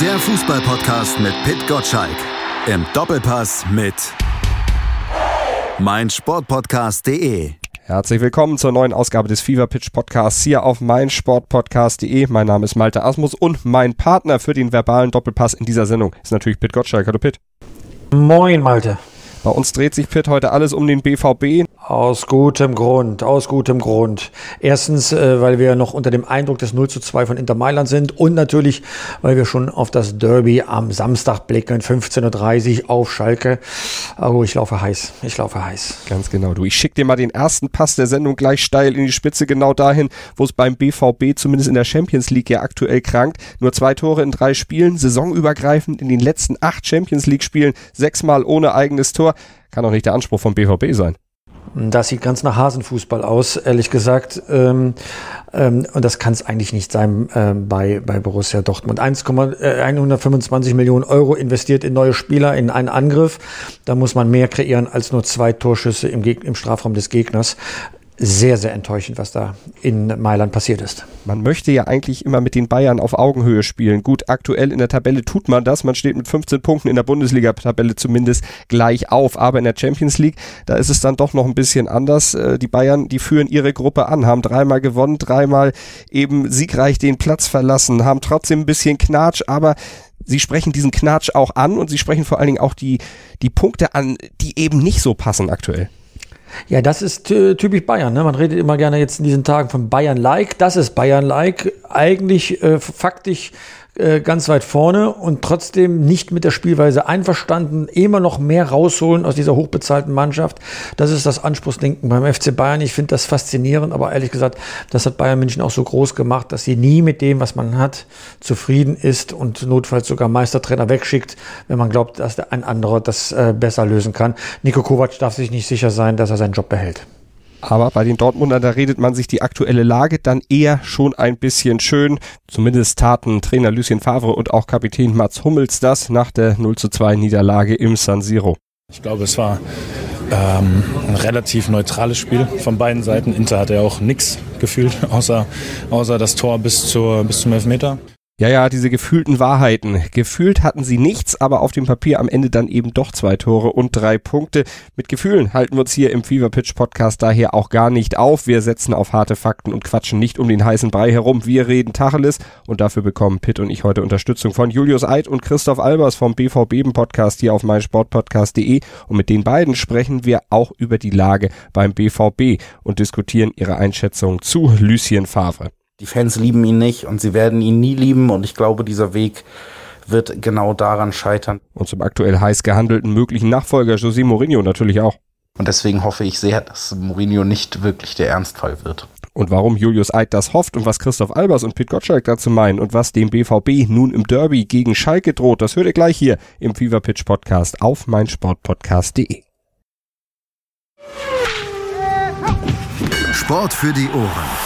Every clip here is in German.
Der Fußballpodcast mit Pit Gottschalk. Im Doppelpass mit meinsportpodcast.de. Herzlich willkommen zur neuen Ausgabe des Fever Pitch Podcasts hier auf meinsportpodcast.de. Mein Name ist Malte Asmus und mein Partner für den verbalen Doppelpass in dieser Sendung ist natürlich Pit Gottschalk. Hallo Pit. Moin Malte. Bei uns dreht sich Pitt heute alles um den BVB. Aus gutem Grund, aus gutem Grund. Erstens, äh, weil wir noch unter dem Eindruck des 0 zu 2 von Inter Mailand sind und natürlich, weil wir schon auf das Derby am Samstag blicken, 15.30 Uhr auf Schalke. Oh, ich laufe heiß, ich laufe heiß. Ganz genau, du. Ich schicke dir mal den ersten Pass der Sendung gleich steil in die Spitze, genau dahin, wo es beim BVB zumindest in der Champions League ja aktuell krankt. Nur zwei Tore in drei Spielen, saisonübergreifend in den letzten acht Champions League Spielen, sechsmal ohne eigenes Tor. Kann doch nicht der Anspruch vom BVB sein. Das sieht ganz nach Hasenfußball aus, ehrlich gesagt. Ähm, ähm, und das kann es eigentlich nicht sein äh, bei, bei Borussia Dortmund. 1, äh, 125 Millionen Euro investiert in neue Spieler, in einen Angriff. Da muss man mehr kreieren als nur zwei Torschüsse im, Geg im Strafraum des Gegners sehr, sehr enttäuschend, was da in Mailand passiert ist. Man möchte ja eigentlich immer mit den Bayern auf Augenhöhe spielen. Gut, aktuell in der Tabelle tut man das. Man steht mit 15 Punkten in der Bundesliga-Tabelle zumindest gleich auf. Aber in der Champions League, da ist es dann doch noch ein bisschen anders. Äh, die Bayern, die führen ihre Gruppe an, haben dreimal gewonnen, dreimal eben siegreich den Platz verlassen, haben trotzdem ein bisschen Knatsch, aber sie sprechen diesen Knatsch auch an und sie sprechen vor allen Dingen auch die, die Punkte an, die eben nicht so passen aktuell. Ja, das ist äh, typisch Bayern. Ne? Man redet immer gerne jetzt in diesen Tagen von Bayern-like. Das ist Bayern-like. Eigentlich äh, faktisch äh, ganz weit vorne und trotzdem nicht mit der Spielweise einverstanden, immer noch mehr rausholen aus dieser hochbezahlten Mannschaft. Das ist das Anspruchsdenken beim FC Bayern. Ich finde das faszinierend, aber ehrlich gesagt, das hat Bayern München auch so groß gemacht, dass sie nie mit dem, was man hat, zufrieden ist und notfalls sogar Meistertrainer wegschickt, wenn man glaubt, dass ein anderer das äh, besser lösen kann. Nico Kovac darf sich nicht sicher sein, dass er seinen Job behält. Aber bei den Dortmundern, da redet man sich die aktuelle Lage dann eher schon ein bisschen schön. Zumindest taten Trainer Lucien Favre und auch Kapitän Mats Hummels das nach der 0 zu 2 Niederlage im San Siro. Ich glaube, es war ähm, ein relativ neutrales Spiel von beiden Seiten. Inter hat ja auch nichts gefühlt, außer, außer das Tor bis, zur, bis zum Elfmeter. Ja, ja, diese gefühlten Wahrheiten. Gefühlt hatten sie nichts, aber auf dem Papier am Ende dann eben doch zwei Tore und drei Punkte. Mit Gefühlen halten wir uns hier im Fever Pitch Podcast daher auch gar nicht auf. Wir setzen auf harte Fakten und quatschen nicht um den heißen Brei herum. Wir reden Tacheles und dafür bekommen Pitt und ich heute Unterstützung von Julius Eid und Christoph Albers vom BVB Podcast hier auf meinsportpodcast.de und mit den beiden sprechen wir auch über die Lage beim BVB und diskutieren ihre Einschätzung zu Lucien Favre. Die Fans lieben ihn nicht und sie werden ihn nie lieben und ich glaube, dieser Weg wird genau daran scheitern. Und zum aktuell heiß gehandelten möglichen Nachfolger José Mourinho natürlich auch. Und deswegen hoffe ich sehr, dass Mourinho nicht wirklich der Ernstfall wird. Und warum Julius Eid das hofft und was Christoph Albers und Pete Gottschalk dazu meinen und was dem BVB nun im Derby gegen Schalke droht, das hört ihr gleich hier im Fever Pitch Podcast auf meinsportpodcast.de. Sport für die Ohren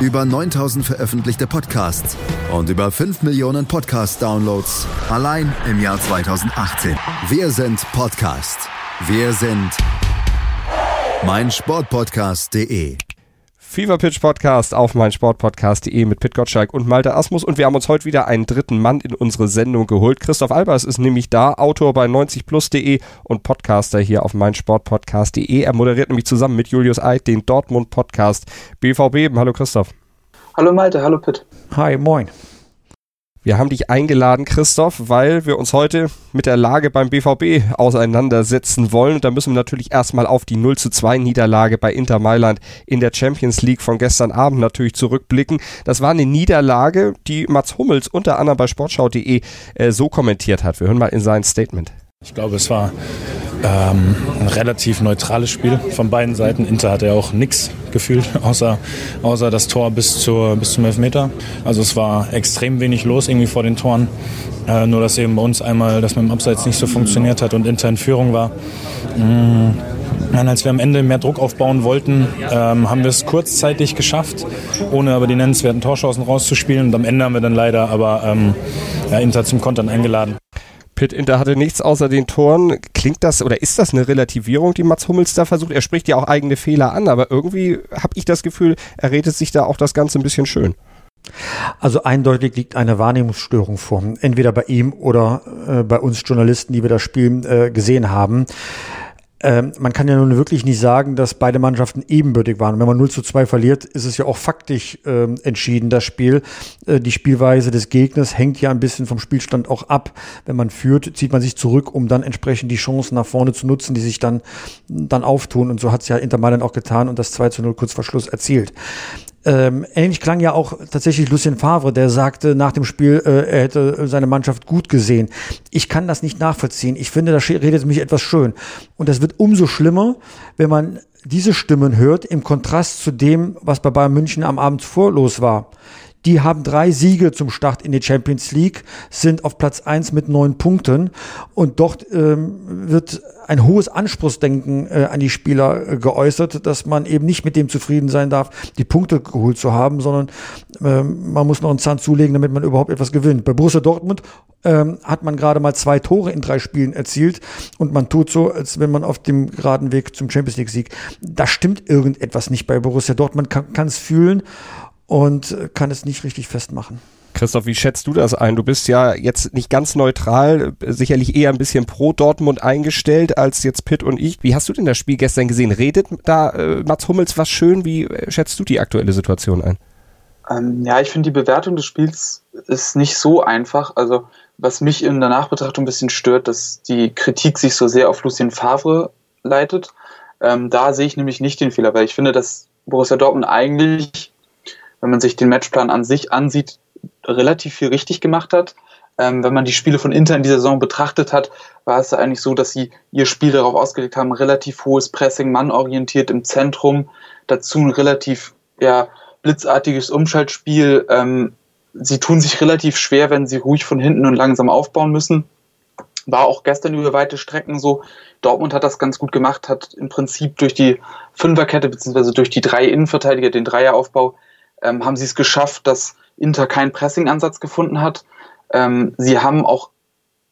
über 9000 veröffentlichte Podcasts und über 5 Millionen Podcast-Downloads allein im Jahr 2018. Wir sind Podcast. Wir sind meinsportpodcast.de. Fever Pitch Podcast auf meinsportpodcast.de mit Pit Gottschalk und Malte Asmus und wir haben uns heute wieder einen dritten Mann in unsere Sendung geholt. Christoph Albers ist nämlich da, Autor bei 90plus.de und Podcaster hier auf meinsportpodcast.de. Er moderiert nämlich zusammen mit Julius Eid den Dortmund Podcast BVB. Hallo Christoph. Hallo Malte, hallo Pit. Hi, moin. Wir haben dich eingeladen, Christoph, weil wir uns heute mit der Lage beim BVB auseinandersetzen wollen. Und da müssen wir natürlich erstmal auf die 0 zu 2 Niederlage bei Inter Mailand in der Champions League von gestern Abend natürlich zurückblicken. Das war eine Niederlage, die Mats Hummels unter anderem bei sportschau.de äh, so kommentiert hat. Wir hören mal in sein Statement. Ich glaube, es war ähm, ein relativ neutrales Spiel von beiden Seiten. Inter hat ja auch nichts gefühlt, außer, außer das Tor bis, zur, bis zum Elfmeter. Also es war extrem wenig los irgendwie vor den Toren. Äh, nur dass eben bei uns einmal das mit dem Abseits nicht so funktioniert hat und Inter in Führung war. Mm, Nein, als wir am Ende mehr Druck aufbauen wollten, ähm, haben wir es kurzzeitig geschafft, ohne aber die nennenswerten Torchancen rauszuspielen. Und am Ende haben wir dann leider aber ähm, ja, Inter zum Kontern eingeladen. Pitt Inter hatte nichts außer den Toren. Klingt das oder ist das eine Relativierung, die Mats Hummels da versucht? Er spricht ja auch eigene Fehler an, aber irgendwie habe ich das Gefühl, er redet sich da auch das Ganze ein bisschen schön. Also eindeutig liegt eine Wahrnehmungsstörung vor, entweder bei ihm oder äh, bei uns Journalisten, die wir das Spiel äh, gesehen haben. Ähm, man kann ja nun wirklich nicht sagen, dass beide Mannschaften ebenbürtig waren. Wenn man 0 zu 2 verliert, ist es ja auch faktisch ähm, entschieden, das Spiel. Äh, die Spielweise des Gegners hängt ja ein bisschen vom Spielstand auch ab. Wenn man führt, zieht man sich zurück, um dann entsprechend die Chancen nach vorne zu nutzen, die sich dann, dann auftun. Und so hat es ja Inter Mailand auch getan und das 2 zu 0 kurz vor Schluss erzielt. Ähm, ähnlich klang ja auch tatsächlich Lucien Favre, der sagte nach dem Spiel, äh, er hätte seine Mannschaft gut gesehen. Ich kann das nicht nachvollziehen. Ich finde, da redet mich etwas schön. Und das wird umso schlimmer, wenn man diese Stimmen hört, im Kontrast zu dem, was bei Bayern München am Abend vor los war. Die haben drei Siege zum Start in die Champions League, sind auf Platz eins mit neun Punkten und dort ähm, wird ein hohes Anspruchsdenken äh, an die Spieler äh, geäußert, dass man eben nicht mit dem zufrieden sein darf, die Punkte geholt zu haben, sondern ähm, man muss noch einen Zahn zulegen, damit man überhaupt etwas gewinnt. Bei Borussia Dortmund ähm, hat man gerade mal zwei Tore in drei Spielen erzielt und man tut so, als wenn man auf dem geraden Weg zum Champions League Sieg. Da stimmt irgendetwas nicht bei Borussia Dortmund, kann es fühlen und kann es nicht richtig festmachen. Christoph, wie schätzt du das ein? Du bist ja jetzt nicht ganz neutral, sicherlich eher ein bisschen pro Dortmund eingestellt als jetzt Pitt und ich. Wie hast du denn das Spiel gestern gesehen? Redet da äh, Mats Hummels was schön? Wie äh, schätzt du die aktuelle Situation ein? Ähm, ja, ich finde die Bewertung des Spiels ist nicht so einfach. Also was mich in der Nachbetrachtung ein bisschen stört, dass die Kritik sich so sehr auf Lucien Favre leitet. Ähm, da sehe ich nämlich nicht den Fehler, weil ich finde, dass Borussia Dortmund eigentlich wenn man sich den Matchplan an sich ansieht, relativ viel richtig gemacht hat. Ähm, wenn man die Spiele von Inter in dieser Saison betrachtet hat, war es eigentlich so, dass sie ihr Spiel darauf ausgelegt haben, relativ hohes Pressing, mannorientiert im Zentrum, dazu ein relativ ja, blitzartiges Umschaltspiel. Ähm, sie tun sich relativ schwer, wenn sie ruhig von hinten und langsam aufbauen müssen. War auch gestern über weite Strecken so. Dortmund hat das ganz gut gemacht, hat im Prinzip durch die Fünferkette beziehungsweise durch die drei Innenverteidiger den Dreieraufbau ähm, haben sie es geschafft, dass Inter keinen Pressing-Ansatz gefunden hat. Ähm, sie haben auch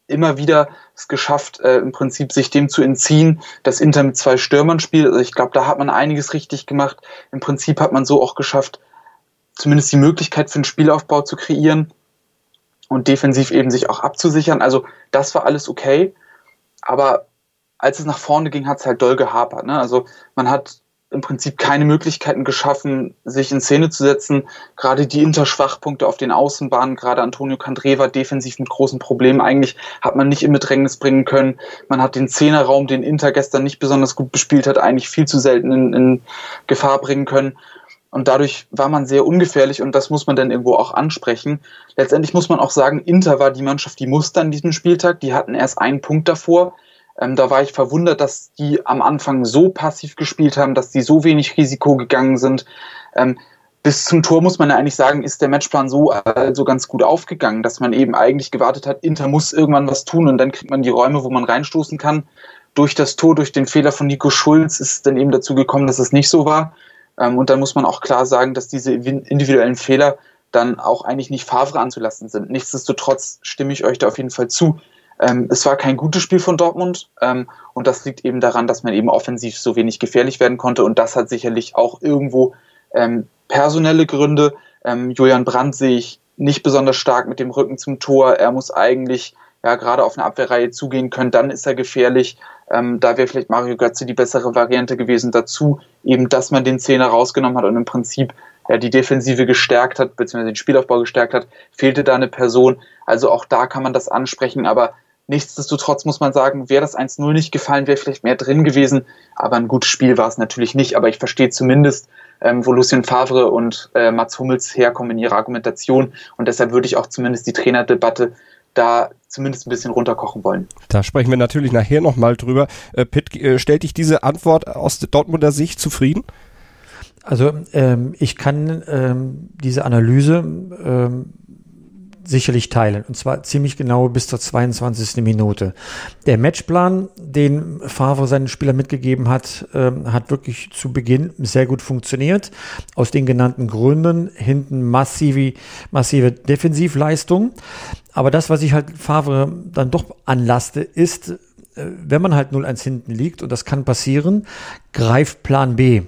immer wieder es geschafft, äh, im Prinzip sich dem zu entziehen, dass Inter mit zwei Stürmern spielt. Also ich glaube, da hat man einiges richtig gemacht. Im Prinzip hat man so auch geschafft, zumindest die Möglichkeit für einen Spielaufbau zu kreieren und defensiv eben sich auch abzusichern. Also das war alles okay. Aber als es nach vorne ging, hat es halt doll gehapert. Ne? Also man hat im Prinzip keine Möglichkeiten geschaffen, sich in Szene zu setzen. Gerade die Interschwachpunkte auf den Außenbahnen, gerade Antonio Candreva defensiv mit großen Problemen. Eigentlich hat man nicht in Bedrängnis bringen können. Man hat den Zehnerraum, den Inter gestern nicht besonders gut bespielt hat, eigentlich viel zu selten in, in Gefahr bringen können. Und dadurch war man sehr ungefährlich und das muss man dann irgendwo auch ansprechen. Letztendlich muss man auch sagen, Inter war die Mannschaft, die musste an diesem Spieltag. Die hatten erst einen Punkt davor ähm, da war ich verwundert, dass die am Anfang so passiv gespielt haben, dass die so wenig Risiko gegangen sind. Ähm, bis zum Tor muss man ja eigentlich sagen, ist der Matchplan so also ganz gut aufgegangen, dass man eben eigentlich gewartet hat, Inter muss irgendwann was tun und dann kriegt man die Räume, wo man reinstoßen kann. Durch das Tor, durch den Fehler von Nico Schulz ist dann eben dazu gekommen, dass es nicht so war. Ähm, und dann muss man auch klar sagen, dass diese individuellen Fehler dann auch eigentlich nicht Favre anzulassen sind. Nichtsdestotrotz stimme ich euch da auf jeden Fall zu. Ähm, es war kein gutes Spiel von Dortmund ähm, und das liegt eben daran, dass man eben offensiv so wenig gefährlich werden konnte und das hat sicherlich auch irgendwo ähm, personelle Gründe. Ähm, Julian Brandt sehe ich nicht besonders stark mit dem Rücken zum Tor. Er muss eigentlich ja gerade auf eine Abwehrreihe zugehen können, dann ist er gefährlich. Ähm, da wäre vielleicht Mario Götze die bessere Variante gewesen. Dazu eben, dass man den Zehner rausgenommen hat und im Prinzip ja, die Defensive gestärkt hat, beziehungsweise den Spielaufbau gestärkt hat, fehlte da eine Person. Also auch da kann man das ansprechen, aber Nichtsdestotrotz muss man sagen, wäre das 1-0 nicht gefallen, wäre vielleicht mehr drin gewesen. Aber ein gutes Spiel war es natürlich nicht. Aber ich verstehe zumindest, ähm, wo Lucien Favre und äh, Mats Hummels herkommen in ihrer Argumentation. Und deshalb würde ich auch zumindest die Trainerdebatte da zumindest ein bisschen runterkochen wollen. Da sprechen wir natürlich nachher nochmal drüber. Äh, Pitt, äh, stellt dich diese Antwort aus Dortmunder Sicht zufrieden? Also ähm, ich kann ähm, diese Analyse ähm, sicherlich teilen. Und zwar ziemlich genau bis zur 22. Minute. Der Matchplan, den Favre seinen Spielern mitgegeben hat, ähm, hat wirklich zu Beginn sehr gut funktioniert. Aus den genannten Gründen. Hinten massive, massive Defensivleistung. Aber das, was ich halt Favre dann doch anlaste, ist, äh, wenn man halt 0-1 hinten liegt, und das kann passieren, greift Plan B.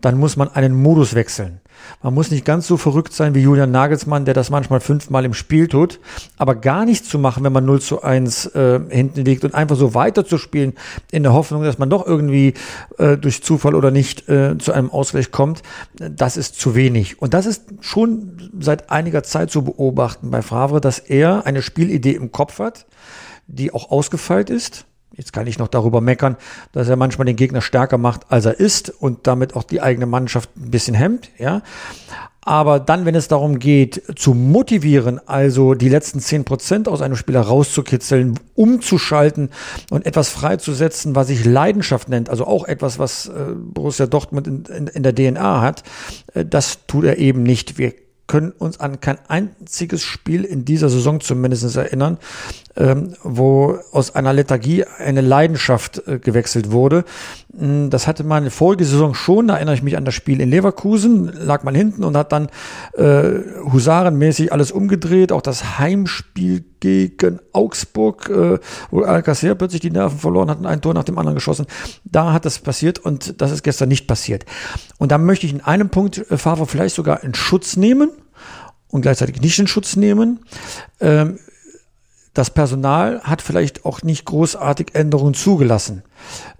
Dann muss man einen Modus wechseln. Man muss nicht ganz so verrückt sein wie Julian Nagelsmann, der das manchmal fünfmal im Spiel tut, aber gar nichts zu machen, wenn man 0 zu 1 äh, hinten liegt und einfach so weiterzuspielen in der Hoffnung, dass man doch irgendwie äh, durch Zufall oder nicht äh, zu einem Ausgleich kommt, das ist zu wenig. Und das ist schon seit einiger Zeit zu beobachten bei Favre, dass er eine Spielidee im Kopf hat, die auch ausgefeilt ist Jetzt kann ich noch darüber meckern, dass er manchmal den Gegner stärker macht, als er ist und damit auch die eigene Mannschaft ein bisschen hemmt, ja. Aber dann, wenn es darum geht, zu motivieren, also die letzten zehn Prozent aus einem Spieler rauszukitzeln, umzuschalten und etwas freizusetzen, was sich Leidenschaft nennt, also auch etwas, was äh, Borussia Dortmund in, in, in der DNA hat, äh, das tut er eben nicht. Wir können uns an kein einziges Spiel in dieser Saison zumindest erinnern, ähm, wo aus einer Lethargie eine Leidenschaft äh, gewechselt wurde. Mm, das hatte man vorige Saison schon, da erinnere ich mich an das Spiel in Leverkusen, lag man hinten und hat dann äh, husarenmäßig alles umgedreht, auch das Heimspiel gegen Augsburg, äh, wo Alcacer plötzlich die Nerven verloren hat und ein Tor nach dem anderen geschossen. Da hat das passiert und das ist gestern nicht passiert. Und da möchte ich in einem Punkt äh, Favre vielleicht sogar in Schutz nehmen und gleichzeitig nicht in Schutz nehmen. Ähm, das Personal hat vielleicht auch nicht großartig Änderungen zugelassen.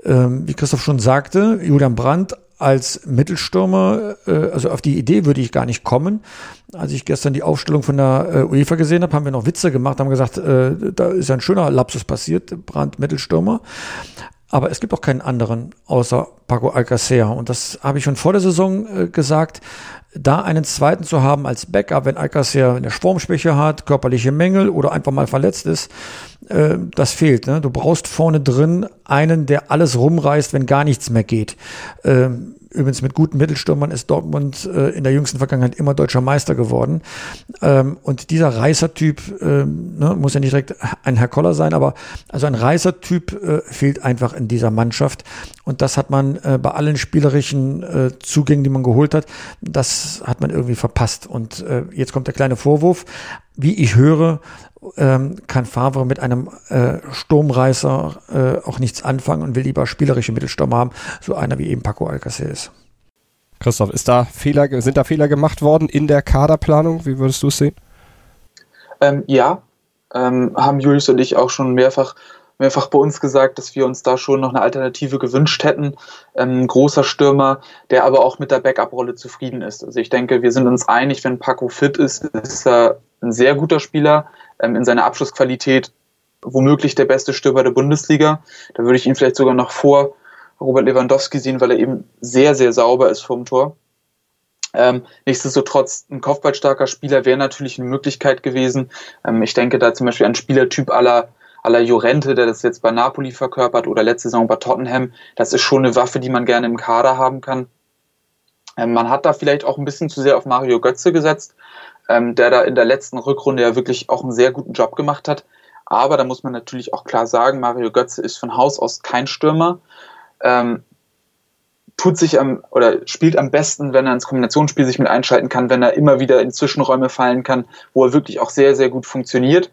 Ähm, wie Christoph schon sagte, Julian Brandt als Mittelstürmer, äh, also auf die Idee würde ich gar nicht kommen. Als ich gestern die Aufstellung von der äh, UEFA gesehen habe, haben wir noch Witze gemacht, haben gesagt, äh, da ist ein schöner Lapsus passiert, Brandt Mittelstürmer. Aber es gibt auch keinen anderen außer Paco Alcacer. Und das habe ich schon vor der Saison äh, gesagt da einen zweiten zu haben als Backup, wenn Alcacer eine Formschwäche hat, körperliche Mängel oder einfach mal verletzt ist, äh, das fehlt. Ne? Du brauchst vorne drin einen, der alles rumreißt, wenn gar nichts mehr geht. Ähm, Übrigens mit guten Mittelstürmern ist Dortmund äh, in der jüngsten Vergangenheit immer deutscher Meister geworden. Ähm, und dieser Reißertyp, ähm, ne, muss ja nicht direkt ein Herr Koller sein, aber also ein Reißertyp äh, fehlt einfach in dieser Mannschaft. Und das hat man äh, bei allen spielerischen äh, Zugängen, die man geholt hat, das hat man irgendwie verpasst. Und äh, jetzt kommt der kleine Vorwurf. Wie ich höre, ähm, kann Favre mit einem äh, Sturmreißer äh, auch nichts anfangen und will lieber spielerische Mittelstürmer haben, so einer wie eben Paco Alcacer ist. Christoph, ist da Fehler, sind da Fehler gemacht worden in der Kaderplanung? Wie würdest du es sehen? Ähm, ja, ähm, haben Julius und ich auch schon mehrfach, mehrfach bei uns gesagt, dass wir uns da schon noch eine Alternative gewünscht hätten. Ähm, ein großer Stürmer, der aber auch mit der Backup-Rolle zufrieden ist. Also ich denke, wir sind uns einig, wenn Paco fit ist, ist er ein sehr guter Spieler in seiner Abschlussqualität womöglich der beste Stürmer der Bundesliga. Da würde ich ihn vielleicht sogar noch vor Robert Lewandowski sehen, weil er eben sehr, sehr sauber ist vom Tor. Ähm, nichtsdestotrotz, ein kopfballstarker Spieler wäre natürlich eine Möglichkeit gewesen. Ähm, ich denke da zum Beispiel an Spielertyp aller aller Jorente, der das jetzt bei Napoli verkörpert oder letzte Saison bei Tottenham. Das ist schon eine Waffe, die man gerne im Kader haben kann. Ähm, man hat da vielleicht auch ein bisschen zu sehr auf Mario Götze gesetzt ähm, der da in der letzten Rückrunde ja wirklich auch einen sehr guten Job gemacht hat. Aber da muss man natürlich auch klar sagen, Mario Götze ist von Haus aus kein Stürmer. Ähm, tut sich am oder spielt am besten, wenn er ins Kombinationsspiel sich mit einschalten kann, wenn er immer wieder in Zwischenräume fallen kann, wo er wirklich auch sehr, sehr gut funktioniert.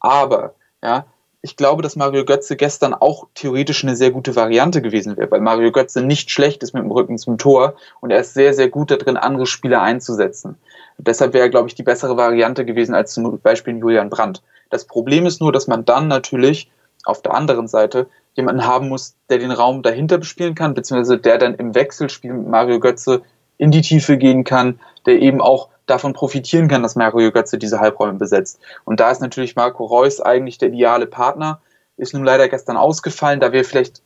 Aber ja, ich glaube, dass Mario Götze gestern auch theoretisch eine sehr gute Variante gewesen wäre, weil Mario Götze nicht schlecht ist mit dem Rücken zum Tor und er ist sehr, sehr gut darin, andere Spieler einzusetzen. Deshalb wäre, glaube ich, die bessere Variante gewesen als zum Beispiel Julian Brandt. Das Problem ist nur, dass man dann natürlich auf der anderen Seite jemanden haben muss, der den Raum dahinter bespielen kann, beziehungsweise der dann im Wechselspiel mit Mario Götze in die Tiefe gehen kann, der eben auch davon profitieren kann, dass Mario Götze diese Halbräume besetzt. Und da ist natürlich Marco Reus eigentlich der ideale Partner, ist nun leider gestern ausgefallen, da wäre vielleicht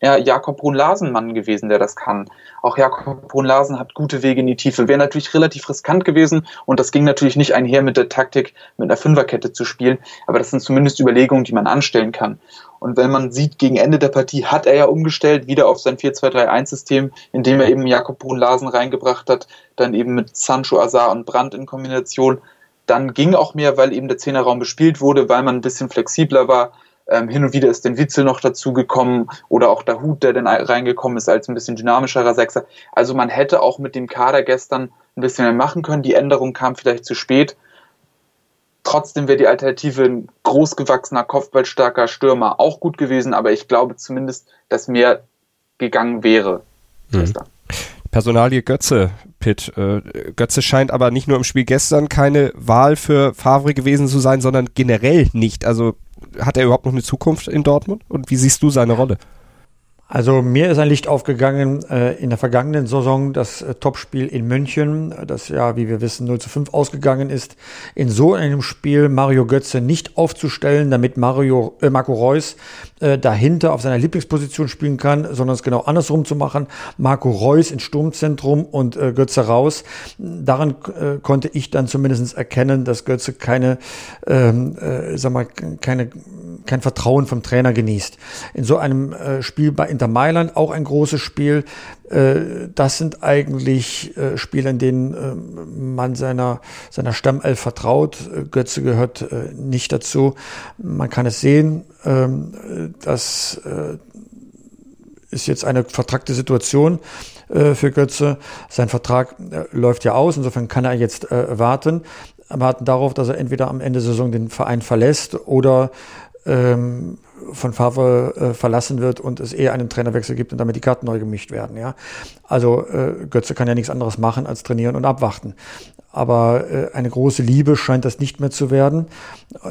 ja, Jakob Brun-Larsen gewesen, der das kann. Auch Jakob Brun-Larsen hat gute Wege in die Tiefe. Wäre natürlich relativ riskant gewesen und das ging natürlich nicht einher mit der Taktik, mit einer Fünferkette zu spielen. Aber das sind zumindest Überlegungen, die man anstellen kann. Und wenn man sieht, gegen Ende der Partie hat er ja umgestellt, wieder auf sein 4-2-3-1-System, indem er eben Jakob Brun-Larsen reingebracht hat, dann eben mit Sancho, Azar und Brandt in Kombination. dann ging auch mehr, weil eben der Zehnerraum bespielt wurde, weil man ein bisschen flexibler war. Ähm, hin und wieder ist den Witzel noch dazu gekommen oder auch der Hut, der dann reingekommen ist als ein bisschen dynamischerer Sechser. Also man hätte auch mit dem Kader gestern ein bisschen mehr machen können. Die Änderung kam vielleicht zu spät. Trotzdem wäre die Alternative ein großgewachsener, kopfballstarker Stürmer auch gut gewesen, aber ich glaube zumindest, dass mehr gegangen wäre. Mhm. Personalie Götze, Pitt. Äh, Götze scheint aber nicht nur im Spiel gestern keine Wahl für Favre gewesen zu sein, sondern generell nicht. Also hat er überhaupt noch eine Zukunft in Dortmund? Und wie siehst du seine Rolle? Also mir ist ein Licht aufgegangen äh, in der vergangenen Saison, das äh, Topspiel in München, das ja, wie wir wissen, 0 zu 5 ausgegangen ist. In so einem Spiel Mario Götze nicht aufzustellen, damit Mario, äh, Marco Reus äh, dahinter auf seiner Lieblingsposition spielen kann, sondern es genau andersrum zu machen. Marco Reus ins Sturmzentrum und äh, Götze raus. Daran äh, konnte ich dann zumindest erkennen, dass Götze keine, ähm, äh, sag mal, keine kein Vertrauen vom Trainer genießt. In so einem äh, Spiel bei Inter Mailand auch ein großes Spiel. Äh, das sind eigentlich äh, Spiele, in denen äh, man seiner, seiner Stammelf vertraut. Äh, Götze gehört äh, nicht dazu. Man kann es sehen, ähm, das ist jetzt eine vertragte Situation für Götze. Sein Vertrag läuft ja aus, insofern kann er jetzt warten warten darauf, dass er entweder am Ende der Saison den Verein verlässt oder ähm, von Favre äh, verlassen wird und es eher einen Trainerwechsel gibt und damit die Karten neu gemischt werden. Ja, also äh, Götze kann ja nichts anderes machen als trainieren und abwarten. Aber äh, eine große Liebe scheint das nicht mehr zu werden.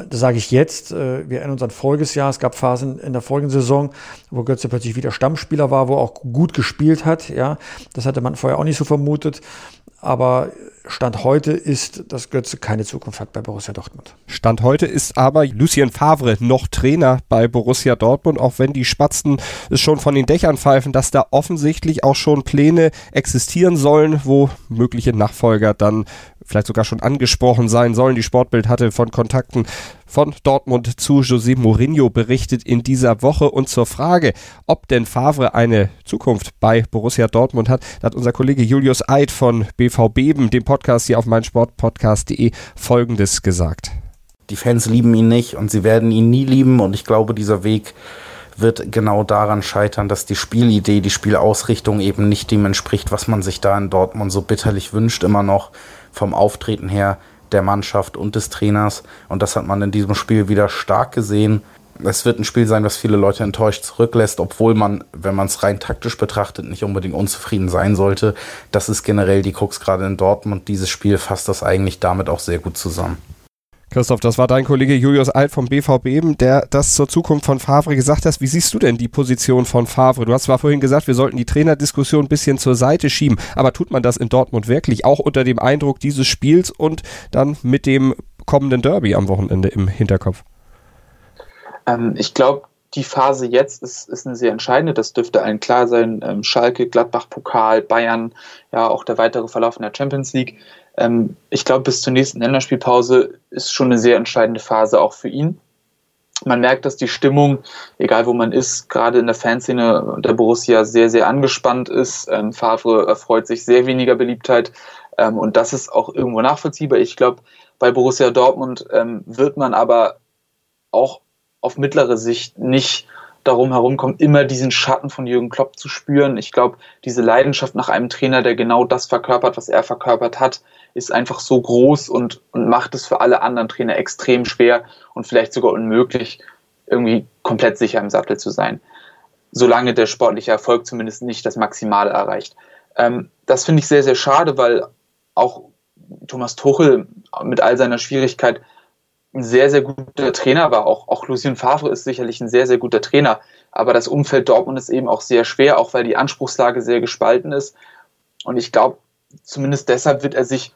Das sage ich jetzt. Äh, wir erinnern uns an voriges Jahr. Es gab Phasen in der folgenden Saison, wo Götze plötzlich wieder Stammspieler war, wo er auch gut gespielt hat. Ja, das hatte man vorher auch nicht so vermutet. Aber Stand heute ist, dass Götze keine Zukunft hat bei Borussia Dortmund. Stand heute ist aber Lucien Favre noch Trainer bei Borussia Dortmund, auch wenn die Spatzen es schon von den Dächern pfeifen, dass da offensichtlich auch schon Pläne existieren sollen, wo mögliche Nachfolger dann vielleicht sogar schon angesprochen sein sollen. Die Sportbild hatte von Kontakten von Dortmund zu José Mourinho berichtet in dieser Woche. Und zur Frage, ob denn Favre eine Zukunft bei Borussia Dortmund hat, hat unser Kollege Julius Eid von BVB, dem Podcast hier auf meinsportpodcast.de, Folgendes gesagt. Die Fans lieben ihn nicht und sie werden ihn nie lieben. Und ich glaube, dieser Weg wird genau daran scheitern, dass die Spielidee, die Spielausrichtung eben nicht dem entspricht, was man sich da in Dortmund so bitterlich wünscht, immer noch vom Auftreten her der Mannschaft und des Trainers. Und das hat man in diesem Spiel wieder stark gesehen. Es wird ein Spiel sein, das viele Leute enttäuscht zurücklässt, obwohl man, wenn man es rein taktisch betrachtet, nicht unbedingt unzufrieden sein sollte. Das ist generell die Krux gerade in Dortmund. Dieses Spiel fasst das eigentlich damit auch sehr gut zusammen. Christoph, das war dein Kollege Julius Alt vom BVB, der das zur Zukunft von Favre gesagt hat. Wie siehst du denn die Position von Favre? Du hast zwar vorhin gesagt, wir sollten die Trainerdiskussion ein bisschen zur Seite schieben, aber tut man das in Dortmund wirklich auch unter dem Eindruck dieses Spiels und dann mit dem kommenden Derby am Wochenende im Hinterkopf? Ähm, ich glaube, die Phase jetzt ist, ist eine sehr entscheidende. Das dürfte allen klar sein. Ähm, Schalke, Gladbach, Pokal, Bayern, ja auch der weitere Verlauf in der Champions League ähm, ich glaube, bis zur nächsten Länderspielpause ist schon eine sehr entscheidende Phase auch für ihn. Man merkt, dass die Stimmung, egal wo man ist, gerade in der Fanszene der Borussia sehr, sehr angespannt ist. Ähm, Favre erfreut sich sehr weniger Beliebtheit ähm, und das ist auch irgendwo nachvollziehbar. Ich glaube, bei Borussia Dortmund ähm, wird man aber auch auf mittlere Sicht nicht darum herumkommen, immer diesen Schatten von Jürgen Klopp zu spüren. Ich glaube, diese Leidenschaft nach einem Trainer, der genau das verkörpert, was er verkörpert hat, ist einfach so groß und, und macht es für alle anderen Trainer extrem schwer und vielleicht sogar unmöglich, irgendwie komplett sicher im Sattel zu sein. Solange der sportliche Erfolg zumindest nicht das Maximale erreicht. Ähm, das finde ich sehr, sehr schade, weil auch Thomas Tuchel mit all seiner Schwierigkeit ein sehr, sehr guter Trainer war. Auch, auch Lucien Favre ist sicherlich ein sehr, sehr guter Trainer. Aber das Umfeld Dortmund ist eben auch sehr schwer, auch weil die Anspruchslage sehr gespalten ist. Und ich glaube, zumindest deshalb wird er sich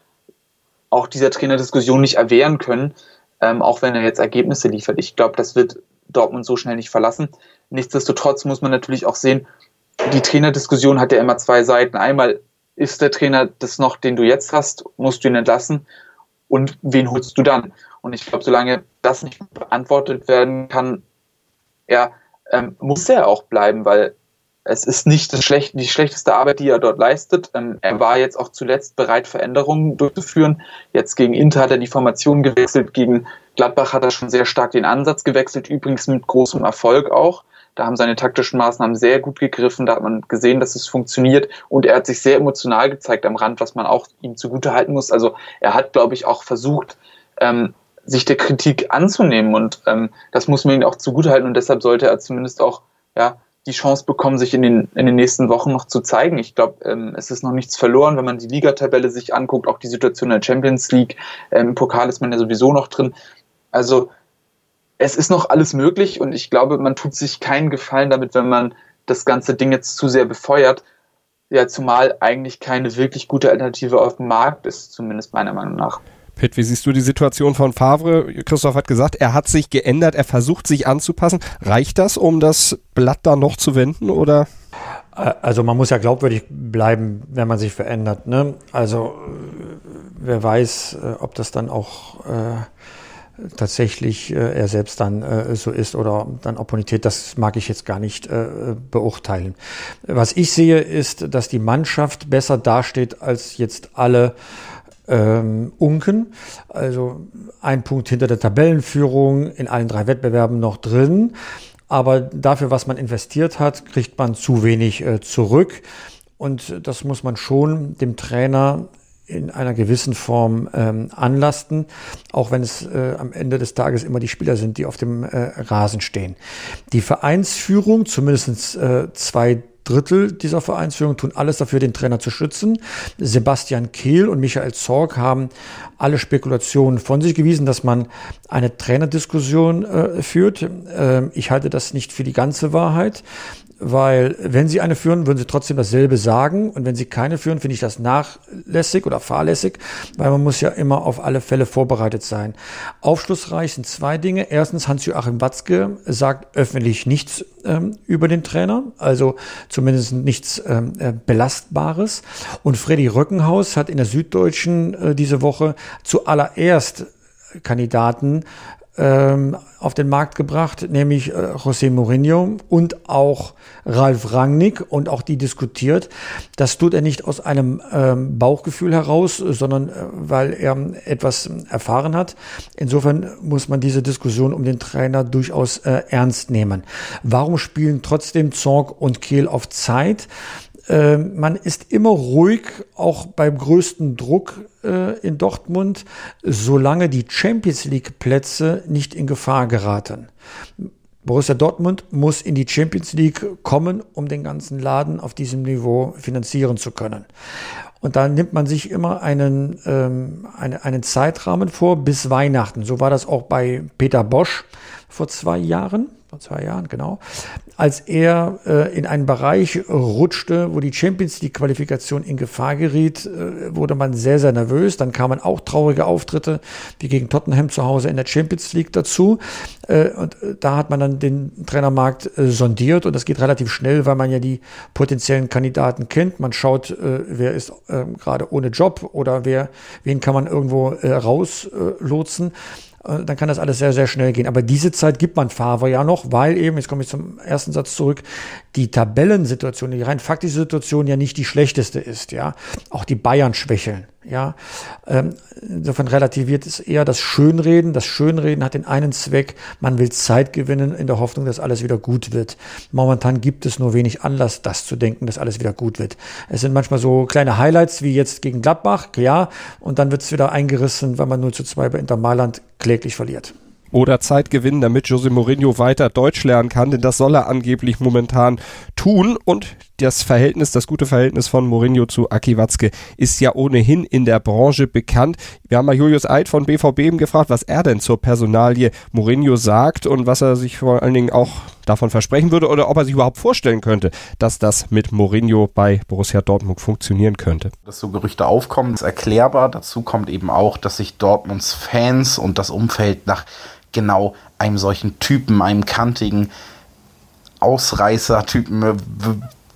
auch dieser Trainerdiskussion nicht erwehren können, ähm, auch wenn er jetzt Ergebnisse liefert. Ich glaube, das wird Dortmund so schnell nicht verlassen. Nichtsdestotrotz muss man natürlich auch sehen, die Trainerdiskussion hat ja immer zwei Seiten. Einmal ist der Trainer das noch, den du jetzt hast, musst du ihn entlassen und wen holst du dann? Und ich glaube, solange das nicht beantwortet werden kann, ja, ähm, muss er auch bleiben, weil es ist nicht das schlecht, die schlechteste Arbeit, die er dort leistet. Ähm, er war jetzt auch zuletzt bereit, Veränderungen durchzuführen. Jetzt gegen Inter hat er die Formation gewechselt, gegen Gladbach hat er schon sehr stark den Ansatz gewechselt, übrigens mit großem Erfolg auch. Da haben seine taktischen Maßnahmen sehr gut gegriffen, da hat man gesehen, dass es funktioniert und er hat sich sehr emotional gezeigt am Rand, was man auch ihm zugute halten muss. Also er hat, glaube ich, auch versucht, ähm, sich der Kritik anzunehmen und ähm, das muss man ihm auch zugute halten und deshalb sollte er zumindest auch ja, die Chance bekommen, sich in den, in den nächsten Wochen noch zu zeigen. Ich glaube, ähm, es ist noch nichts verloren, wenn man die Ligatabelle sich anguckt, auch die Situation in der Champions League. Ähm, Im Pokal ist man ja sowieso noch drin. Also es ist noch alles möglich und ich glaube, man tut sich keinen Gefallen damit, wenn man das ganze Ding jetzt zu sehr befeuert. Ja, zumal eigentlich keine wirklich gute Alternative auf dem Markt ist, zumindest meiner Meinung nach. Pitt, wie siehst du die Situation von Favre? Christoph hat gesagt, er hat sich geändert, er versucht sich anzupassen. Reicht das, um das Blatt da noch zu wenden oder? Also man muss ja glaubwürdig bleiben, wenn man sich verändert. Ne? Also wer weiß, äh, ob das dann auch äh, tatsächlich äh, er selbst dann äh, so ist oder dann Opponität, das mag ich jetzt gar nicht äh, beurteilen. Was ich sehe, ist, dass die Mannschaft besser dasteht als jetzt alle ähm, Unken. Also ein Punkt hinter der Tabellenführung, in allen drei Wettbewerben noch drin. Aber dafür, was man investiert hat, kriegt man zu wenig äh, zurück. Und das muss man schon dem Trainer in einer gewissen Form ähm, anlasten, auch wenn es äh, am Ende des Tages immer die Spieler sind, die auf dem äh, Rasen stehen. Die Vereinsführung, zumindest äh, zwei Drittel dieser Vereinsführung tun alles dafür, den Trainer zu schützen. Sebastian Kehl und Michael Zorg haben alle Spekulationen von sich gewiesen, dass man eine Trainerdiskussion äh, führt. Äh, ich halte das nicht für die ganze Wahrheit weil wenn sie eine führen, würden sie trotzdem dasselbe sagen und wenn sie keine führen, finde ich das nachlässig oder fahrlässig, weil man muss ja immer auf alle Fälle vorbereitet sein. Aufschlussreich sind zwei Dinge. Erstens, Hans-Joachim Watzke sagt öffentlich nichts ähm, über den Trainer, also zumindest nichts ähm, äh, Belastbares. Und Freddy Röckenhaus hat in der Süddeutschen äh, diese Woche zuallererst Kandidaten ähm, auf den Markt gebracht, nämlich äh, José Mourinho und auch Ralf Rangnick und auch die diskutiert. Das tut er nicht aus einem ähm, Bauchgefühl heraus, sondern äh, weil er etwas erfahren hat. Insofern muss man diese Diskussion um den Trainer durchaus äh, ernst nehmen. Warum spielen trotzdem Zorg und Kehl auf Zeit? Äh, man ist immer ruhig, auch beim größten Druck äh, in Dortmund, solange die Champions League Plätze nicht in Gefahr geraten. Borussia Dortmund muss in die Champions League kommen, um den ganzen Laden auf diesem Niveau finanzieren zu können. Und da nimmt man sich immer einen, ähm, eine, einen Zeitrahmen vor bis Weihnachten. So war das auch bei Peter Bosch vor zwei Jahren vor zwei Jahren, genau, als er äh, in einen Bereich rutschte, wo die Champions League Qualifikation in Gefahr geriet, äh, wurde man sehr, sehr nervös. Dann kamen auch traurige Auftritte wie gegen Tottenham zu Hause in der Champions League dazu. Äh, und äh, da hat man dann den Trainermarkt äh, sondiert und das geht relativ schnell, weil man ja die potenziellen Kandidaten kennt. Man schaut, äh, wer ist äh, gerade ohne Job oder wer, wen kann man irgendwo rauslotsen. Äh, dann kann das alles sehr, sehr schnell gehen. Aber diese Zeit gibt man Favre ja noch, weil eben, jetzt komme ich zum ersten Satz zurück, die Tabellensituation, die rein faktische Situation ja nicht die schlechteste ist, ja. Auch die Bayern schwächeln, ja. Ähm, insofern relativiert es eher das Schönreden. Das Schönreden hat den einen Zweck, man will Zeit gewinnen in der Hoffnung, dass alles wieder gut wird. Momentan gibt es nur wenig Anlass, das zu denken, dass alles wieder gut wird. Es sind manchmal so kleine Highlights wie jetzt gegen Gladbach, ja, und dann wird es wieder eingerissen, weil man 0 zu 2 bei Inter Mailand kläglich verliert oder Zeit gewinnen, damit Jose Mourinho weiter Deutsch lernen kann, denn das soll er angeblich momentan tun und das Verhältnis, das gute Verhältnis von Mourinho zu Aki Watzke ist ja ohnehin in der Branche bekannt. Wir haben mal Julius Eid von BVB eben gefragt, was er denn zur Personalie Mourinho sagt und was er sich vor allen Dingen auch davon versprechen würde oder ob er sich überhaupt vorstellen könnte, dass das mit Mourinho bei Borussia Dortmund funktionieren könnte. Dass so Gerüchte aufkommen, ist erklärbar. Dazu kommt eben auch, dass sich Dortmunds Fans und das Umfeld nach genau einem solchen Typen, einem kantigen Ausreißer-Typen äh,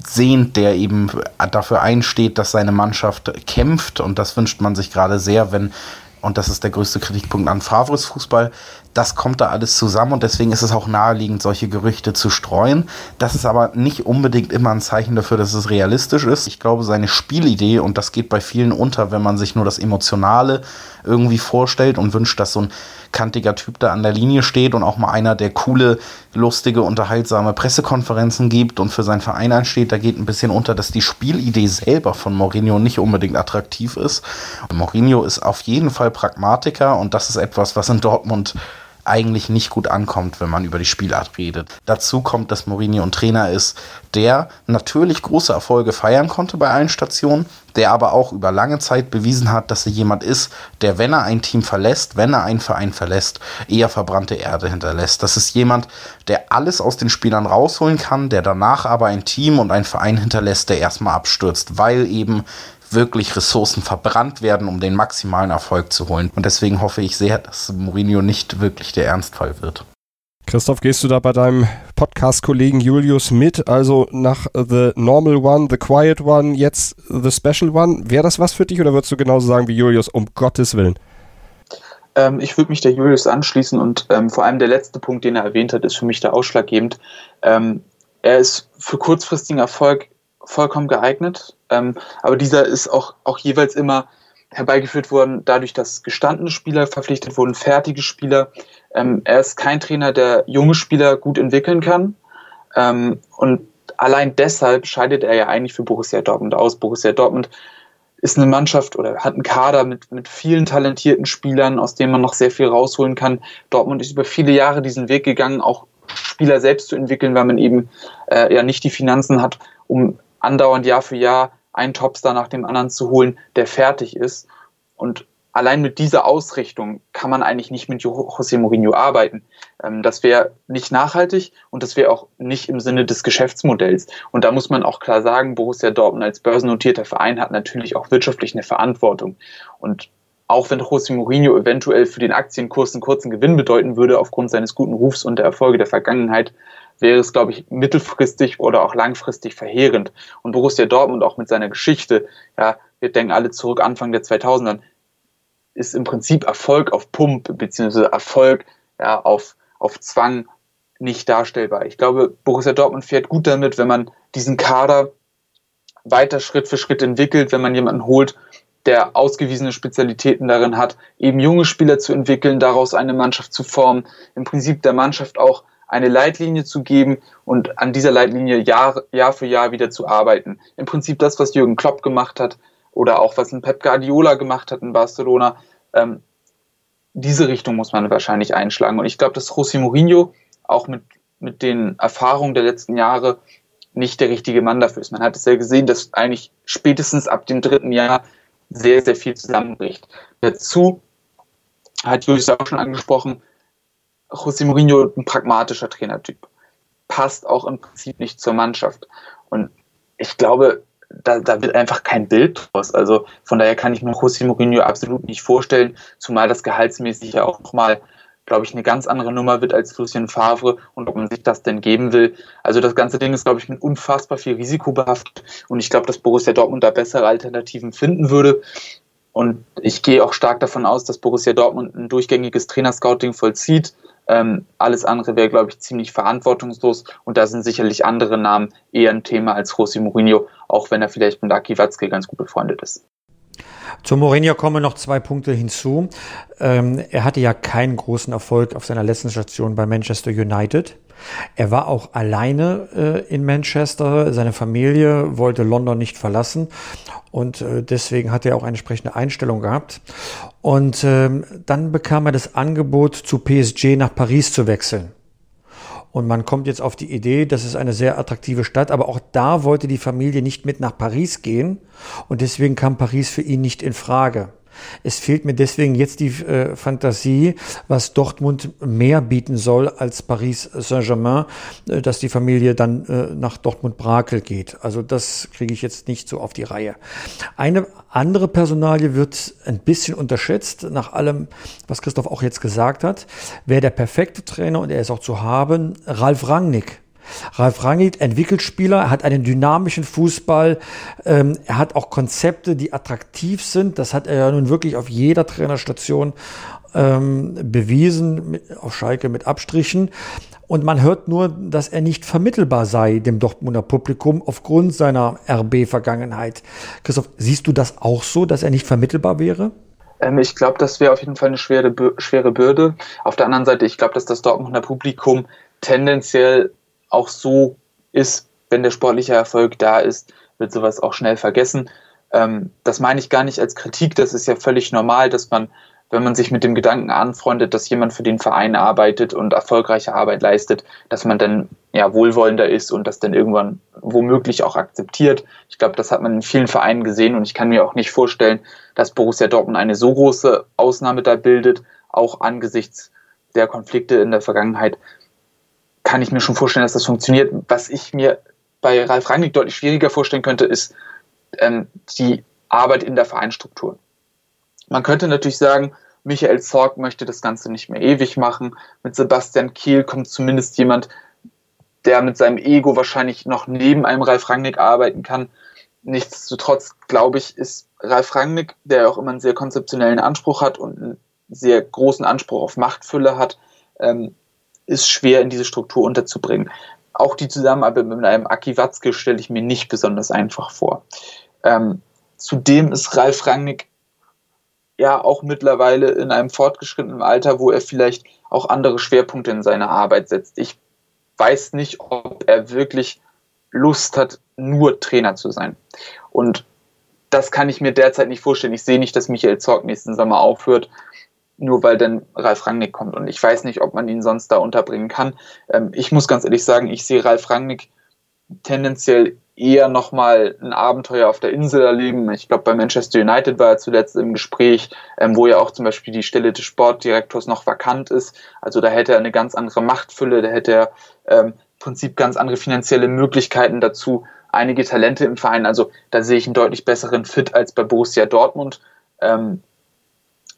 sehnt, der eben dafür einsteht, dass seine Mannschaft kämpft. Und das wünscht man sich gerade sehr, wenn, und das ist der größte Kritikpunkt an Favres Fußball, Das kommt da alles zusammen und deswegen ist es auch naheliegend, solche Gerüchte zu streuen. Das ist aber nicht unbedingt immer ein Zeichen dafür, dass es realistisch ist. Ich glaube, seine Spielidee, und das geht bei vielen unter, wenn man sich nur das Emotionale irgendwie vorstellt und wünscht, dass so ein kantiger Typ da an der Linie steht und auch mal einer, der coole, lustige, unterhaltsame Pressekonferenzen gibt und für seinen Verein einsteht, da geht ein bisschen unter, dass die Spielidee selber von Mourinho nicht unbedingt attraktiv ist. Mourinho ist auf jeden Fall Pragmatiker und das ist etwas, was in Dortmund eigentlich nicht gut ankommt, wenn man über die Spielart redet. Dazu kommt, dass Mourinho ein Trainer ist, der natürlich große Erfolge feiern konnte bei allen Stationen, der aber auch über lange Zeit bewiesen hat, dass er jemand ist, der, wenn er ein Team verlässt, wenn er einen Verein verlässt, eher verbrannte Erde hinterlässt. Das ist jemand, der alles aus den Spielern rausholen kann, der danach aber ein Team und einen Verein hinterlässt, der erstmal abstürzt, weil eben wirklich Ressourcen verbrannt werden, um den maximalen Erfolg zu holen. Und deswegen hoffe ich sehr, dass Mourinho nicht wirklich der Ernstfall wird. Christoph, gehst du da bei deinem Podcast-Kollegen Julius mit? Also nach The Normal One, The Quiet One, jetzt The Special One. Wäre das was für dich oder würdest du genauso sagen wie Julius, um Gottes Willen? Ähm, ich würde mich der Julius anschließen und ähm, vor allem der letzte Punkt, den er erwähnt hat, ist für mich da ausschlaggebend. Ähm, er ist für kurzfristigen Erfolg vollkommen geeignet. Ähm, aber dieser ist auch, auch jeweils immer herbeigeführt worden, dadurch, dass gestandene Spieler verpflichtet wurden, fertige Spieler. Ähm, er ist kein Trainer, der junge Spieler gut entwickeln kann. Ähm, und allein deshalb scheidet er ja eigentlich für Borussia Dortmund aus. Borussia Dortmund ist eine Mannschaft oder hat einen Kader mit, mit vielen talentierten Spielern, aus denen man noch sehr viel rausholen kann. Dortmund ist über viele Jahre diesen Weg gegangen, auch Spieler selbst zu entwickeln, weil man eben äh, ja nicht die Finanzen hat, um andauernd Jahr für Jahr einen Topstar nach dem anderen zu holen, der fertig ist. Und allein mit dieser Ausrichtung kann man eigentlich nicht mit José Mourinho arbeiten. Ähm, das wäre nicht nachhaltig und das wäre auch nicht im Sinne des Geschäftsmodells. Und da muss man auch klar sagen, Borussia Dortmund als börsennotierter Verein hat natürlich auch wirtschaftlich eine Verantwortung. Und auch wenn José Mourinho eventuell für den Aktienkurs einen kurzen Gewinn bedeuten würde, aufgrund seines guten Rufs und der Erfolge der Vergangenheit, wäre es, glaube ich, mittelfristig oder auch langfristig verheerend. Und Borussia Dortmund auch mit seiner Geschichte, ja, wir denken alle zurück Anfang der 2000er, ist im Prinzip Erfolg auf Pump beziehungsweise Erfolg ja, auf, auf Zwang nicht darstellbar. Ich glaube, Borussia Dortmund fährt gut damit, wenn man diesen Kader weiter Schritt für Schritt entwickelt, wenn man jemanden holt, der ausgewiesene Spezialitäten darin hat, eben junge Spieler zu entwickeln, daraus eine Mannschaft zu formen, im Prinzip der Mannschaft auch eine Leitlinie zu geben und an dieser Leitlinie Jahr, Jahr für Jahr wieder zu arbeiten. Im Prinzip das, was Jürgen Klopp gemacht hat oder auch was ein Pep Guardiola gemacht hat in Barcelona. Ähm, diese Richtung muss man wahrscheinlich einschlagen. Und ich glaube, dass José Mourinho auch mit, mit den Erfahrungen der letzten Jahre nicht der richtige Mann dafür ist. Man hat es ja gesehen, dass eigentlich spätestens ab dem dritten Jahr sehr, sehr viel zusammenbricht. Dazu hat Julius auch schon angesprochen, José Mourinho ein pragmatischer Trainertyp. Passt auch im Prinzip nicht zur Mannschaft. Und ich glaube, da, da wird einfach kein Bild draus. Also von daher kann ich mir José Mourinho absolut nicht vorstellen, zumal das gehaltsmäßig ja auch nochmal, glaube ich, eine ganz andere Nummer wird als Lucien Favre und ob man sich das denn geben will. Also das ganze Ding ist, glaube ich, mit unfassbar viel Risiko behaftet und ich glaube, dass Borussia Dortmund da bessere Alternativen finden würde. Und ich gehe auch stark davon aus, dass Borussia Dortmund ein durchgängiges Trainerscouting vollzieht ähm, alles andere wäre, glaube ich, ziemlich verantwortungslos und da sind sicherlich andere Namen eher ein Thema als José Mourinho, auch wenn er vielleicht mit Aki Watzke ganz gut befreundet ist. Zu Mourinho kommen noch zwei Punkte hinzu. Ähm, er hatte ja keinen großen Erfolg auf seiner letzten Station bei Manchester United. Er war auch alleine äh, in Manchester. Seine Familie wollte London nicht verlassen und äh, deswegen hat er auch eine entsprechende Einstellung gehabt. Und ähm, dann bekam er das Angebot, zu PSG nach Paris zu wechseln. Und man kommt jetzt auf die Idee, das ist eine sehr attraktive Stadt, aber auch da wollte die Familie nicht mit nach Paris gehen und deswegen kam Paris für ihn nicht in Frage. Es fehlt mir deswegen jetzt die äh, Fantasie, was Dortmund mehr bieten soll als Paris Saint-Germain, äh, dass die Familie dann äh, nach Dortmund-Brakel geht. Also das kriege ich jetzt nicht so auf die Reihe. Eine andere Personalie wird ein bisschen unterschätzt, nach allem, was Christoph auch jetzt gesagt hat. Wäre der perfekte Trainer und er ist auch zu haben, Ralf Rangnick. Ralf Rangnick entwickelt Spieler, er hat einen dynamischen Fußball, ähm, er hat auch Konzepte, die attraktiv sind. Das hat er ja nun wirklich auf jeder Trainerstation ähm, bewiesen, auf Schalke mit Abstrichen. Und man hört nur, dass er nicht vermittelbar sei dem Dortmunder Publikum aufgrund seiner RB-Vergangenheit. Christoph, siehst du das auch so, dass er nicht vermittelbar wäre? Ähm, ich glaube, das wäre auf jeden Fall eine schwere, schwere Bürde. Auf der anderen Seite, ich glaube, dass das Dortmunder Publikum tendenziell auch so ist, wenn der sportliche Erfolg da ist, wird sowas auch schnell vergessen. Ähm, das meine ich gar nicht als Kritik, das ist ja völlig normal, dass man, wenn man sich mit dem Gedanken anfreundet, dass jemand für den Verein arbeitet und erfolgreiche Arbeit leistet, dass man dann ja wohlwollender ist und das dann irgendwann womöglich auch akzeptiert. Ich glaube, das hat man in vielen Vereinen gesehen und ich kann mir auch nicht vorstellen, dass Borussia Dortmund eine so große Ausnahme da bildet, auch angesichts der Konflikte in der Vergangenheit, kann ich mir schon vorstellen, dass das funktioniert. Was ich mir bei Ralf Rangnick deutlich schwieriger vorstellen könnte, ist ähm, die Arbeit in der Vereinsstruktur. Man könnte natürlich sagen, Michael Zorg möchte das Ganze nicht mehr ewig machen. Mit Sebastian Kiel kommt zumindest jemand, der mit seinem Ego wahrscheinlich noch neben einem Ralf Rangnick arbeiten kann. Nichtsdestotrotz, glaube ich, ist Ralf Rangnick, der auch immer einen sehr konzeptionellen Anspruch hat und einen sehr großen Anspruch auf Machtfülle hat, ähm, ist schwer in diese Struktur unterzubringen. Auch die Zusammenarbeit mit einem Aki Watzke stelle ich mir nicht besonders einfach vor. Ähm, zudem ist Ralf Rangnick ja auch mittlerweile in einem fortgeschrittenen Alter, wo er vielleicht auch andere Schwerpunkte in seiner Arbeit setzt. Ich weiß nicht, ob er wirklich Lust hat, nur Trainer zu sein. Und das kann ich mir derzeit nicht vorstellen. Ich sehe nicht, dass Michael Zorg nächsten Sommer aufhört nur weil dann Ralf Rangnick kommt. Und ich weiß nicht, ob man ihn sonst da unterbringen kann. Ähm, ich muss ganz ehrlich sagen, ich sehe Ralf Rangnick tendenziell eher nochmal ein Abenteuer auf der Insel erleben. Ich glaube, bei Manchester United war er zuletzt im Gespräch, ähm, wo ja auch zum Beispiel die Stelle des Sportdirektors noch vakant ist. Also da hätte er eine ganz andere Machtfülle, da hätte er ähm, im Prinzip ganz andere finanzielle Möglichkeiten dazu, einige Talente im Verein. Also da sehe ich einen deutlich besseren Fit als bei Borussia Dortmund. Ähm,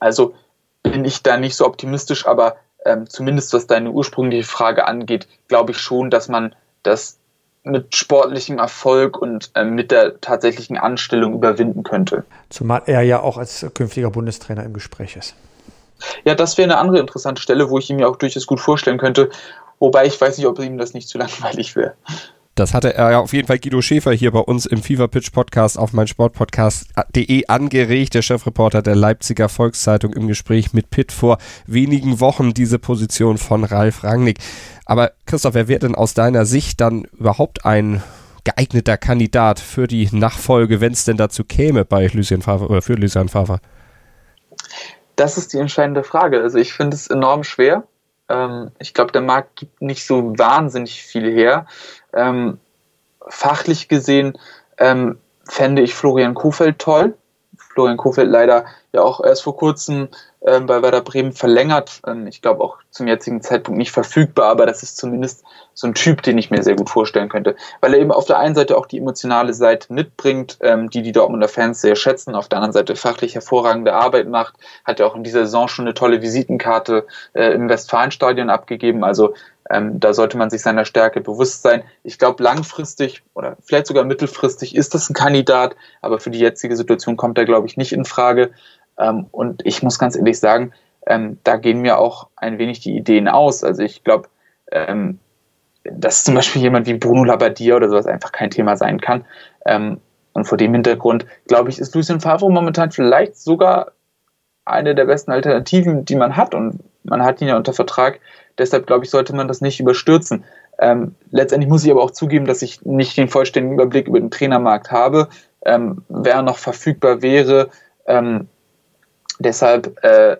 also bin ich da nicht so optimistisch, aber ähm, zumindest was deine ursprüngliche Frage angeht, glaube ich schon, dass man das mit sportlichem Erfolg und ähm, mit der tatsächlichen Anstellung überwinden könnte. Zumal er ja auch als künftiger Bundestrainer im Gespräch ist. Ja, das wäre eine andere interessante Stelle, wo ich ihn mir auch durchaus gut vorstellen könnte. Wobei ich weiß nicht, ob ihm das nicht zu langweilig wäre. Das hatte er ja auf jeden Fall Guido Schäfer hier bei uns im Fever Pitch Podcast auf meinsportpodcast.de angeregt, der Chefreporter der Leipziger Volkszeitung im Gespräch mit Pitt vor wenigen Wochen diese Position von Ralf Rangnick. Aber Christoph, wer wäre denn aus deiner Sicht dann überhaupt ein geeigneter Kandidat für die Nachfolge, wenn es denn dazu käme bei Lucien Favre oder für Lucien Favre? Das ist die entscheidende Frage. Also ich finde es enorm schwer. Ähm, ich glaube, der Markt gibt nicht so wahnsinnig viel her. Ähm, fachlich gesehen ähm, fände ich Florian Kofeld toll. Florian Kofeld leider ja auch erst vor kurzem ähm, bei Werder Bremen verlängert. Ähm, ich glaube auch zum jetzigen Zeitpunkt nicht verfügbar, aber das ist zumindest so ein Typ, den ich mir sehr gut vorstellen könnte, weil er eben auf der einen Seite auch die emotionale Seite mitbringt, ähm, die die Dortmunder Fans sehr schätzen, auf der anderen Seite fachlich hervorragende Arbeit macht, hat ja auch in dieser Saison schon eine tolle Visitenkarte äh, im Westfalenstadion abgegeben, also ähm, da sollte man sich seiner Stärke bewusst sein. Ich glaube, langfristig oder vielleicht sogar mittelfristig ist das ein Kandidat, aber für die jetzige Situation kommt er, glaube ich, nicht in Frage. Ähm, und ich muss ganz ehrlich sagen, ähm, da gehen mir auch ein wenig die Ideen aus. Also ich glaube, ähm, dass zum Beispiel jemand wie Bruno Labbadia oder sowas einfach kein Thema sein kann. Ähm, und vor dem Hintergrund, glaube ich, ist Lucien Favre momentan vielleicht sogar eine der besten Alternativen, die man hat. Und man hat ihn ja unter Vertrag. Deshalb, glaube ich, sollte man das nicht überstürzen. Ähm, letztendlich muss ich aber auch zugeben, dass ich nicht den vollständigen Überblick über den Trainermarkt habe. Ähm, wer noch verfügbar wäre, ähm, deshalb äh,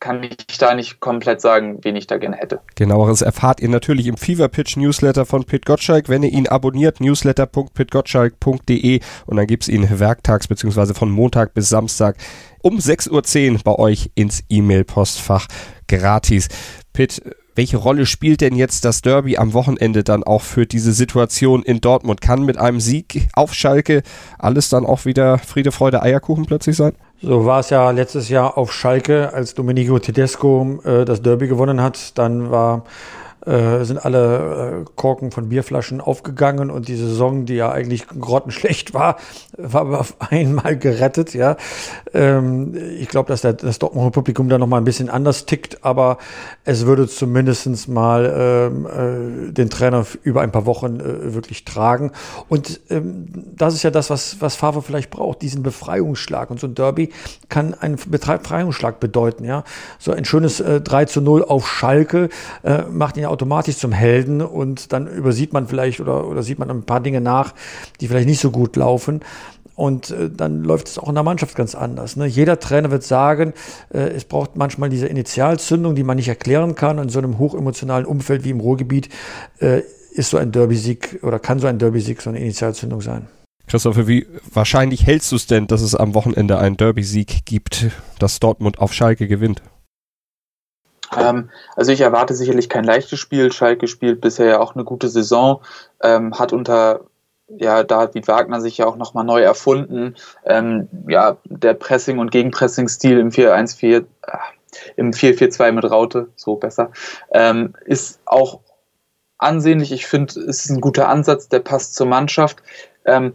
kann ich da nicht komplett sagen, wen ich da gerne hätte. Genaueres erfahrt ihr natürlich im Fever Pitch Newsletter von Pit Gottschalk, wenn ihr ihn abonniert, newsletter.pitgottschalk.de und dann gibt es ihn werktags bzw. von Montag bis Samstag um 6.10 Uhr bei euch ins E-Mail-Postfach gratis. Pit, welche Rolle spielt denn jetzt das Derby am Wochenende dann auch für diese Situation in Dortmund? Kann mit einem Sieg auf Schalke alles dann auch wieder Friede, Freude, Eierkuchen plötzlich sein? So war es ja letztes Jahr auf Schalke, als Domenico Tedesco äh, das Derby gewonnen hat. Dann war äh, sind alle äh, Korken von Bierflaschen aufgegangen und die Saison, die ja eigentlich grottenschlecht war, war aber auf einmal gerettet. Ja, ähm, ich glaube, dass der, das Dortmunder Publikum da noch mal ein bisschen anders tickt, aber es würde zumindestens mal ähm, äh, den Trainer über ein paar Wochen äh, wirklich tragen. Und ähm, das ist ja das, was was Favre vielleicht braucht, diesen Befreiungsschlag. Und so ein Derby kann einen Befreiungsschlag bedeuten. Ja, so ein schönes äh, 3 zu 0 auf Schalke äh, macht ihn automatisch zum Helden und dann übersieht man vielleicht oder, oder sieht man ein paar Dinge nach, die vielleicht nicht so gut laufen. Und äh, dann läuft es auch in der Mannschaft ganz anders. Ne? Jeder Trainer wird sagen, äh, es braucht manchmal diese Initialzündung, die man nicht erklären kann. In so einem hochemotionalen Umfeld wie im Ruhrgebiet äh, ist so ein Derby-Sieg oder kann so ein Derby-Sieg so eine Initialzündung sein. Christopher, wie wahrscheinlich hältst du es denn, dass es am Wochenende einen Derby-Sieg gibt, dass Dortmund auf Schalke gewinnt? Ähm, also ich erwarte sicherlich kein leichtes Spiel. Schalke spielt bisher ja auch eine gute Saison, ähm, hat unter ja, David Wagner sich ja auch nochmal neu erfunden. Ähm, ja, der Pressing- und Gegenpressing-Stil im 4-1-4, äh, im 4-4-2 mit Raute, so besser, ähm, ist auch ansehnlich. Ich finde, es ist ein guter Ansatz, der passt zur Mannschaft. Ähm,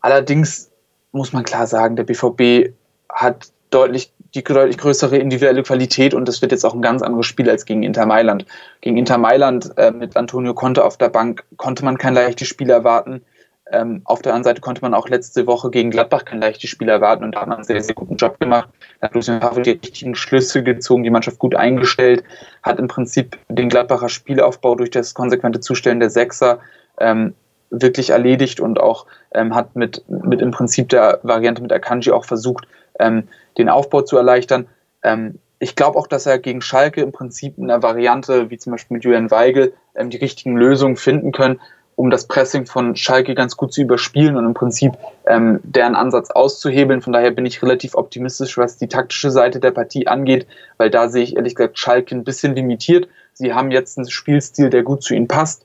allerdings muss man klar sagen, der BVB hat deutlich die deutlich größere individuelle Qualität und das wird jetzt auch ein ganz anderes Spiel als gegen Inter Mailand. Gegen Inter Mailand äh, mit Antonio Conte auf der Bank konnte man kein leichtes Spiel erwarten. Ähm, auf der anderen Seite konnte man auch letzte Woche gegen Gladbach kein leichtes Spiel erwarten und da hat man einen sehr, sehr guten Job gemacht. Da hat Lucien Favre die richtigen Schlüssel gezogen, die Mannschaft gut eingestellt, hat im Prinzip den Gladbacher Spielaufbau durch das konsequente Zustellen der Sechser ähm, wirklich erledigt und auch ähm, hat mit, mit im Prinzip der Variante mit Akanji auch versucht, ähm, den Aufbau zu erleichtern. Ähm, ich glaube auch, dass er gegen Schalke im Prinzip in einer Variante, wie zum Beispiel mit Julian Weigel, ähm, die richtigen Lösungen finden können, um das Pressing von Schalke ganz gut zu überspielen und im Prinzip ähm, deren Ansatz auszuhebeln. Von daher bin ich relativ optimistisch, was die taktische Seite der Partie angeht, weil da sehe ich ehrlich gesagt Schalke ein bisschen limitiert. Sie haben jetzt einen Spielstil, der gut zu ihnen passt,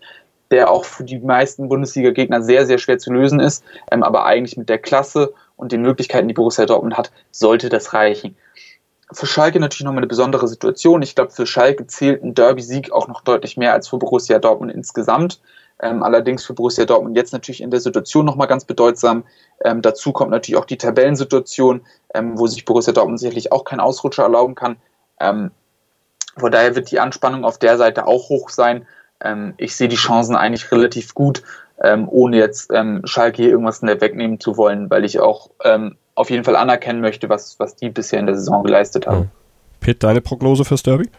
der auch für die meisten Bundesliga-Gegner sehr, sehr schwer zu lösen ist, ähm, aber eigentlich mit der Klasse und den Möglichkeiten, die Borussia Dortmund hat, sollte das reichen. Für Schalke natürlich nochmal eine besondere Situation. Ich glaube, für Schalke zählt ein Derby-Sieg auch noch deutlich mehr als für Borussia Dortmund insgesamt. Ähm, allerdings für Borussia Dortmund jetzt natürlich in der Situation nochmal ganz bedeutsam. Ähm, dazu kommt natürlich auch die Tabellensituation, ähm, wo sich Borussia Dortmund sicherlich auch keinen Ausrutscher erlauben kann. Ähm, von daher wird die Anspannung auf der Seite auch hoch sein. Ähm, ich sehe die Chancen eigentlich relativ gut ähm, ohne jetzt ähm, Schalke hier irgendwas wegnehmen zu wollen, weil ich auch ähm, auf jeden Fall anerkennen möchte, was, was die bisher in der Saison geleistet haben. Mhm. Pitt, deine Prognose fürs Derby?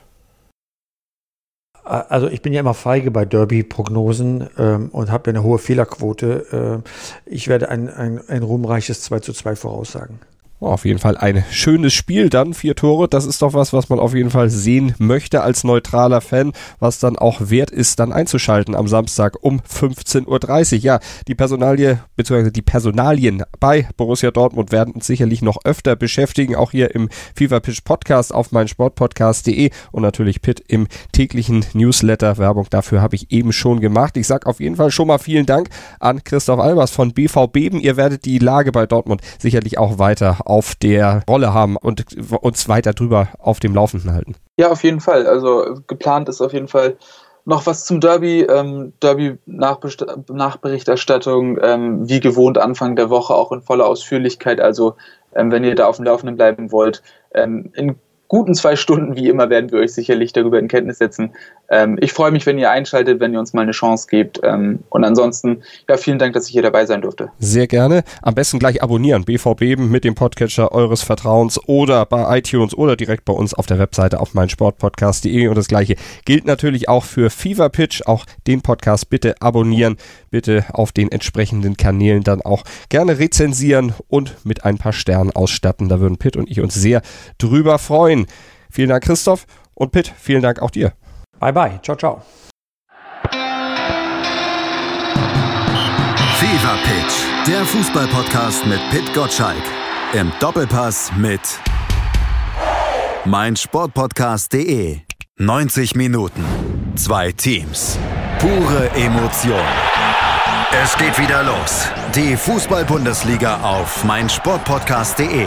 Also ich bin ja immer feige bei Derby-Prognosen ähm, und habe ja eine hohe Fehlerquote. Äh, ich werde ein, ein, ein ruhmreiches 2 zu 2 voraussagen. Oh, auf jeden Fall ein schönes Spiel dann, vier Tore. Das ist doch was, was man auf jeden Fall sehen möchte als neutraler Fan, was dann auch wert ist, dann einzuschalten am Samstag um 15.30 Uhr. Ja, die Personalie, beziehungsweise die Personalien bei Borussia Dortmund werden uns sicherlich noch öfter beschäftigen, auch hier im FIFA Pitch Podcast auf meinsportpodcast.de und natürlich Pitt im täglichen Newsletter. Werbung dafür habe ich eben schon gemacht. Ich sage auf jeden Fall schon mal vielen Dank an Christoph Albers von BVB. Ihr werdet die Lage bei Dortmund sicherlich auch weiter auf der Rolle haben und uns weiter drüber auf dem Laufenden halten. Ja, auf jeden Fall. Also geplant ist auf jeden Fall noch was zum Derby. Ähm, Derby-Nachberichterstattung, ähm, wie gewohnt Anfang der Woche auch in voller Ausführlichkeit. Also ähm, wenn ihr da auf dem Laufenden bleiben wollt, ähm, in guten zwei Stunden, wie immer, werden wir euch sicherlich darüber in Kenntnis setzen. Ähm, ich freue mich, wenn ihr einschaltet, wenn ihr uns mal eine Chance gebt. Ähm, und ansonsten, ja, vielen Dank, dass ich hier dabei sein durfte. Sehr gerne. Am besten gleich abonnieren. BVB mit dem Podcatcher eures Vertrauens oder bei iTunes oder direkt bei uns auf der Webseite auf meinsportpodcast.de. Und das gleiche gilt natürlich auch für Fever Pitch. Auch den Podcast bitte abonnieren. Bitte auf den entsprechenden Kanälen dann auch gerne rezensieren und mit ein paar Sternen ausstatten. Da würden Pitt und ich uns sehr drüber freuen. Vielen Dank, Christoph. Und Pitt, vielen Dank auch dir. Bye, bye. Ciao, ciao. Fever Pitch, der Fußballpodcast mit Pitt Gottschalk. Im Doppelpass mit meinsportpodcast.de. 90 Minuten, zwei Teams, pure Emotion. Es geht wieder los. Die Fußball-Bundesliga auf meinsportpodcast.de.